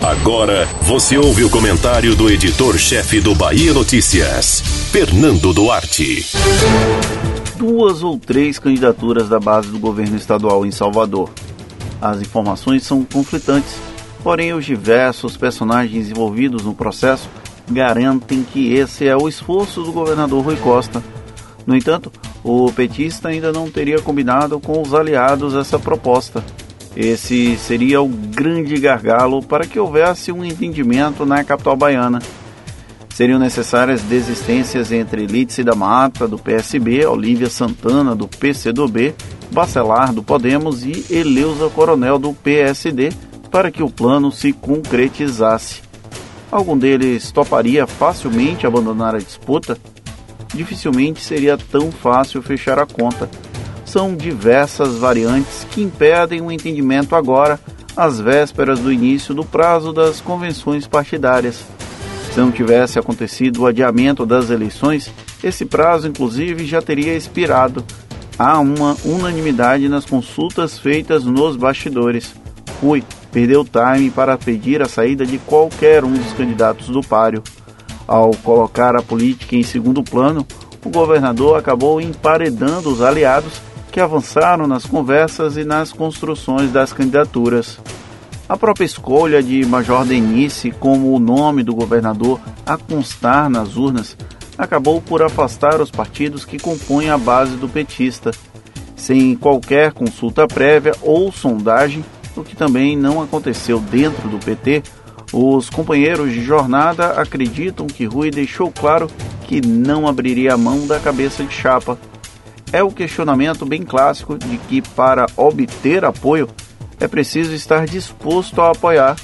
Agora você ouve o comentário do editor-chefe do Bahia Notícias, Fernando Duarte. Duas ou três candidaturas da base do governo estadual em Salvador. As informações são conflitantes, porém os diversos personagens envolvidos no processo garantem que esse é o esforço do governador Rui Costa. No entanto, o petista ainda não teria combinado com os aliados essa proposta. Esse seria o grande gargalo para que houvesse um entendimento na capital baiana. Seriam necessárias desistências entre Lídice da Mata, do PSB, Olívia Santana, do PCdoB, Bacelar, do Podemos e Eleusa Coronel, do PSD, para que o plano se concretizasse. Algum deles toparia facilmente abandonar a disputa? Dificilmente seria tão fácil fechar a conta são diversas variantes que impedem o entendimento agora, às vésperas do início do prazo das convenções partidárias. Se não tivesse acontecido o adiamento das eleições, esse prazo, inclusive, já teria expirado. Há uma unanimidade nas consultas feitas nos bastidores. Rui perdeu time para pedir a saída de qualquer um dos candidatos do páreo. Ao colocar a política em segundo plano, o governador acabou emparedando os aliados que avançaram nas conversas e nas construções das candidaturas. A própria escolha de Major Denise como o nome do governador a constar nas urnas acabou por afastar os partidos que compõem a base do petista, sem qualquer consulta prévia ou sondagem, o que também não aconteceu dentro do PT. Os companheiros de jornada acreditam que Rui deixou claro que não abriria a mão da cabeça de chapa é o questionamento bem clássico de que para obter apoio é preciso estar disposto a apoiar.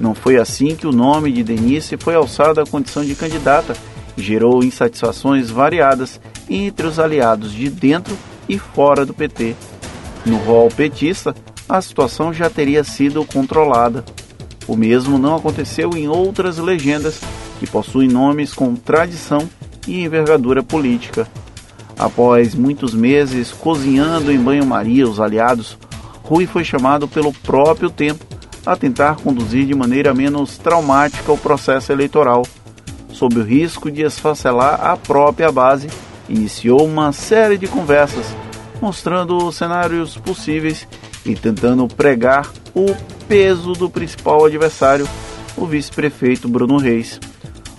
Não foi assim que o nome de Denise foi alçado à condição de candidata gerou insatisfações variadas entre os aliados de dentro e fora do PT. No rol petista, a situação já teria sido controlada. O mesmo não aconteceu em outras legendas que possuem nomes com tradição e envergadura política. Após muitos meses cozinhando em banho-maria os aliados, Rui foi chamado pelo próprio tempo a tentar conduzir de maneira menos traumática o processo eleitoral. Sob o risco de esfacelar a própria base, iniciou uma série de conversas, mostrando cenários possíveis e tentando pregar o peso do principal adversário, o vice-prefeito Bruno Reis.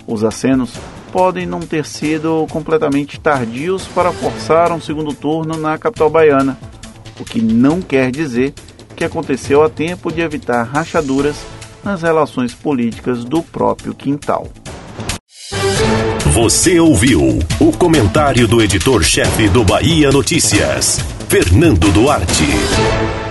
Os acenos podem não ter sido completamente tardios para forçar um segundo turno na capital baiana, o que não quer dizer que aconteceu a tempo de evitar rachaduras nas relações políticas do próprio quintal. Você ouviu o comentário do editor-chefe do Bahia Notícias, Fernando Duarte.